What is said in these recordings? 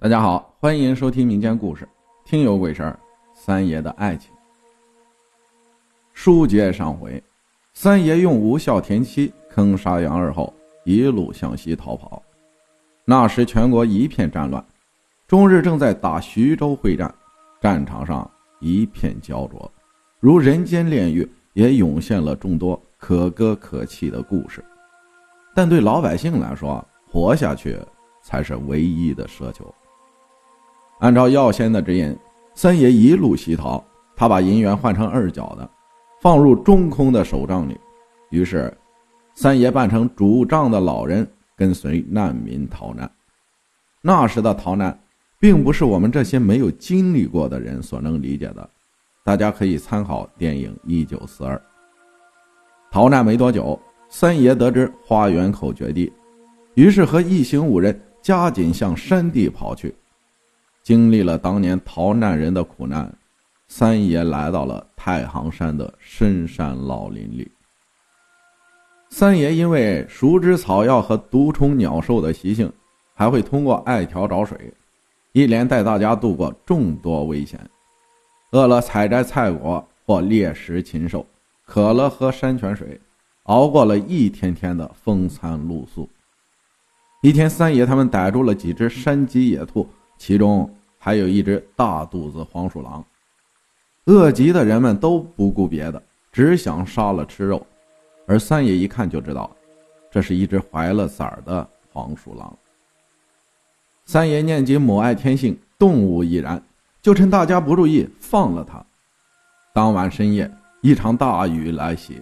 大家好，欢迎收听民间故事《听有鬼神三爷的爱情。书接上回，三爷用无效田七坑杀杨二后，一路向西逃跑。那时全国一片战乱，中日正在打徐州会战，战场上一片焦灼，如人间炼狱，也涌现了众多可歌可泣的故事。但对老百姓来说，活下去才是唯一的奢求。按照药仙的指引，三爷一路西逃。他把银元换成二角的，放入中空的手杖里。于是，三爷扮成主杖的老人，跟随难民逃难。那时的逃难，并不是我们这些没有经历过的人所能理解的。大家可以参考电影《一九四二》。逃难没多久，三爷得知花园口绝地，于是和一行五人加紧向山地跑去。经历了当年逃难人的苦难，三爷来到了太行山的深山老林里。三爷因为熟知草药和毒虫鸟兽的习性，还会通过艾条找水，一连带大家度过众多危险：饿了采摘菜果或猎食禽兽，渴了喝山泉水，熬过了一天天的风餐露宿。一天，三爷他们逮住了几只山鸡野兔，其中。还有一只大肚子黄鼠狼，饿极的人们都不顾别的，只想杀了吃肉。而三爷一看就知道，这是一只怀了崽儿的黄鼠狼。三爷念及母爱天性，动物亦然，就趁大家不注意放了它。当晚深夜，一场大雨来袭，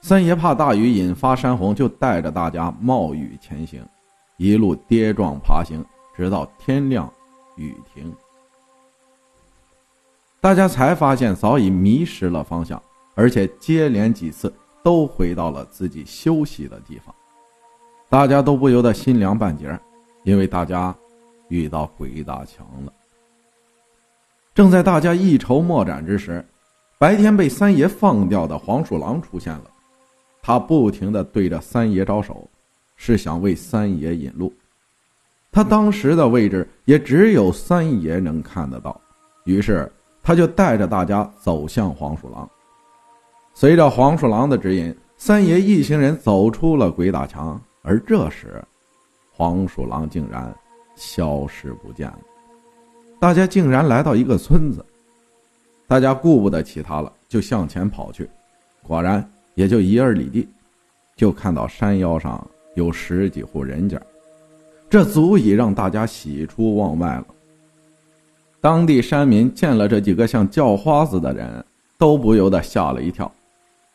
三爷怕大雨引发山洪，就带着大家冒雨前行，一路跌撞爬行，直到天亮。雨停，大家才发现早已迷失了方向，而且接连几次都回到了自己休息的地方。大家都不由得心凉半截，因为大家遇到鬼打墙了。正在大家一筹莫展之时，白天被三爷放掉的黄鼠狼出现了，他不停的对着三爷招手，是想为三爷引路。他当时的位置也只有三爷能看得到，于是他就带着大家走向黄鼠狼。随着黄鼠狼的指引，三爷一行人走出了鬼打墙。而这时，黄鼠狼竟然消失不见了。大家竟然来到一个村子，大家顾不得其他了，就向前跑去。果然，也就一二里地，就看到山腰上有十几户人家。这足以让大家喜出望外了。当地山民见了这几个像叫花子的人，都不由得吓了一跳。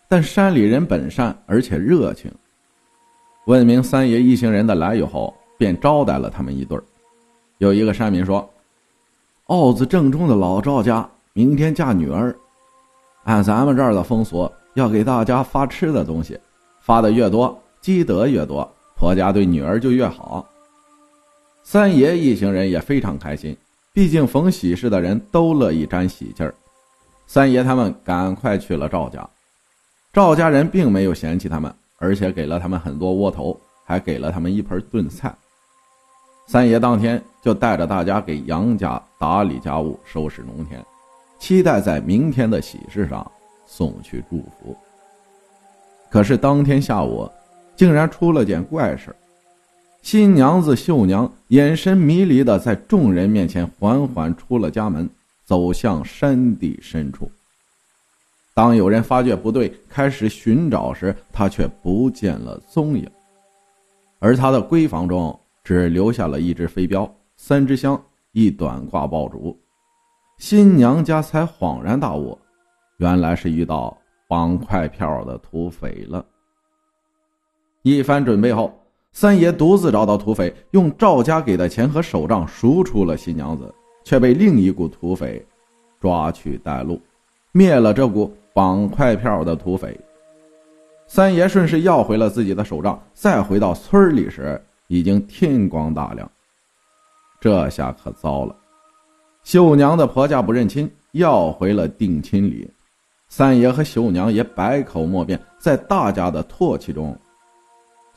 但山里人本善而且热情，问明三爷一行人的来由后，便招待了他们一对。有一个山民说：“奥子正中的老赵家明天嫁女儿，按咱们这儿的风俗，要给大家发吃的东西，发的越多，积德越多，婆家对女儿就越好。”三爷一行人也非常开心，毕竟逢喜事的人都乐意沾喜气儿。三爷他们赶快去了赵家，赵家人并没有嫌弃他们，而且给了他们很多窝头，还给了他们一盆炖菜。三爷当天就带着大家给杨家打理家务、收拾农田，期待在明天的喜事上送去祝福。可是当天下午，竟然出了件怪事。新娘子秀娘眼神迷离的在众人面前缓缓出了家门，走向山地深处。当有人发觉不对，开始寻找时，她却不见了踪影。而她的闺房中只留下了一只飞镖、三支香、一短挂爆竹。新娘家才恍然大悟，原来是遇到绑快票的土匪了。一番准备后。三爷独自找到土匪，用赵家给的钱和手杖赎出了新娘子，却被另一股土匪抓去带路，灭了这股绑快票的土匪。三爷顺势要回了自己的手杖，再回到村里时，已经天光大亮。这下可糟了，秀娘的婆家不认亲，要回了定亲礼。三爷和秀娘也百口莫辩，在大家的唾弃中。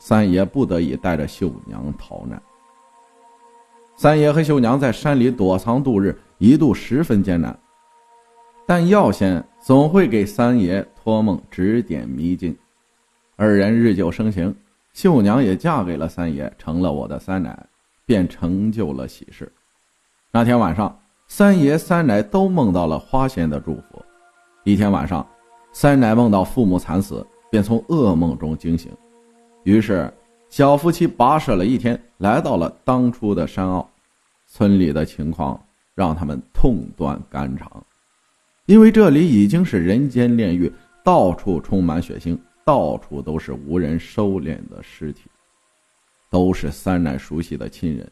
三爷不得已带着秀娘逃难。三爷和秀娘在山里躲藏度日，一度十分艰难。但药仙总会给三爷托梦指点迷津，二人日久生情，秀娘也嫁给了三爷，成了我的三奶，便成就了喜事。那天晚上，三爷三奶都梦到了花仙的祝福。一天晚上，三奶梦到父母惨死，便从噩梦中惊醒，于是小夫妻跋涉了一天，来到了当初的山坳。村里的情况让他们痛断肝肠，因为这里已经是人间炼狱，到处充满血腥，到处都是无人收敛的尸体，都是三奶熟悉的亲人，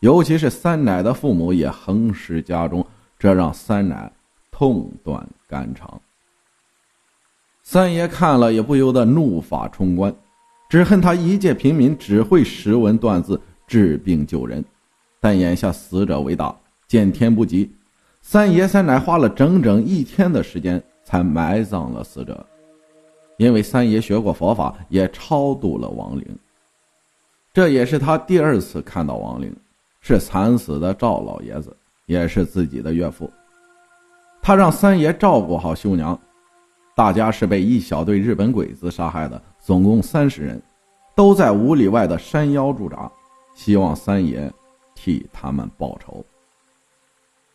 尤其是三奶的父母也横尸家中，这让三奶痛断肝肠。三爷看了也不由得怒发冲冠，只恨他一介平民，只会识文断字，治病救人。但眼下死者为大，见天不急，三爷三奶花了整整一天的时间才埋葬了死者。因为三爷学过佛法，也超度了亡灵。这也是他第二次看到亡灵，是惨死的赵老爷子，也是自己的岳父。他让三爷照顾好秀娘。大家是被一小队日本鬼子杀害的，总共三十人，都在五里外的山腰驻扎，希望三爷。替他们报仇。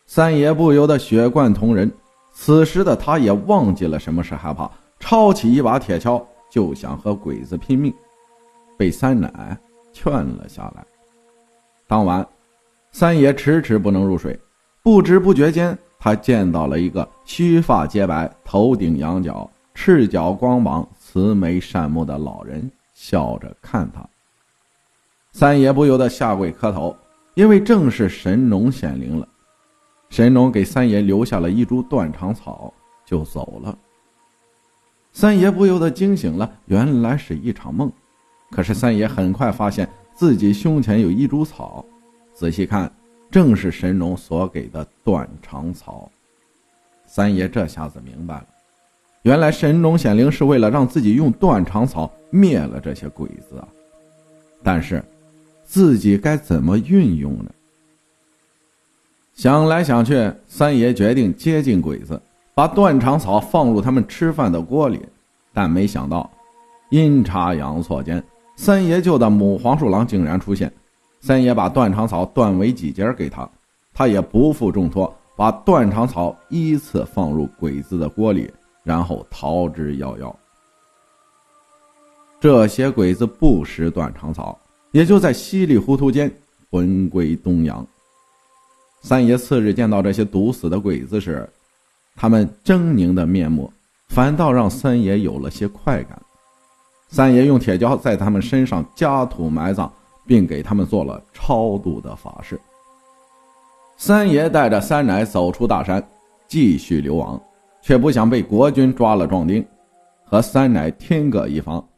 三爷不由得血贯瞳仁，此时的他也忘记了什么是害怕，抄起一把铁锹就想和鬼子拼命，被三奶劝了下来。当晚，三爷迟迟不能入睡，不知不觉间，他见到了一个须发皆白、头顶羊角、赤脚光膀、慈眉善目的老人，笑着看他。三爷不由得下跪磕头。因为正是神农显灵了，神农给三爷留下了一株断肠草，就走了。三爷不由得惊醒了，原来是一场梦。可是三爷很快发现自己胸前有一株草，仔细看，正是神农所给的断肠草。三爷这下子明白了，原来神农显灵是为了让自己用断肠草灭了这些鬼子啊！但是。自己该怎么运用呢？想来想去，三爷决定接近鬼子，把断肠草放入他们吃饭的锅里。但没想到，阴差阳错间，三爷救的母黄鼠狼竟然出现。三爷把断肠草断为几节给他，他也不负重托，把断肠草依次放入鬼子的锅里，然后逃之夭夭。这些鬼子不识断肠草。也就在稀里糊涂间魂归东阳。三爷次日见到这些毒死的鬼子时，他们狰狞的面目反倒让三爷有了些快感。三爷用铁锹在他们身上加土埋葬，并给他们做了超度的法事。三爷带着三奶走出大山，继续流亡，却不想被国军抓了壮丁，和三奶天各一方，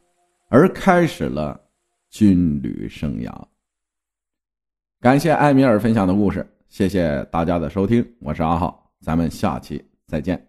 而开始了。军旅生涯。感谢艾米尔分享的故事，谢谢大家的收听，我是阿浩，咱们下期再见。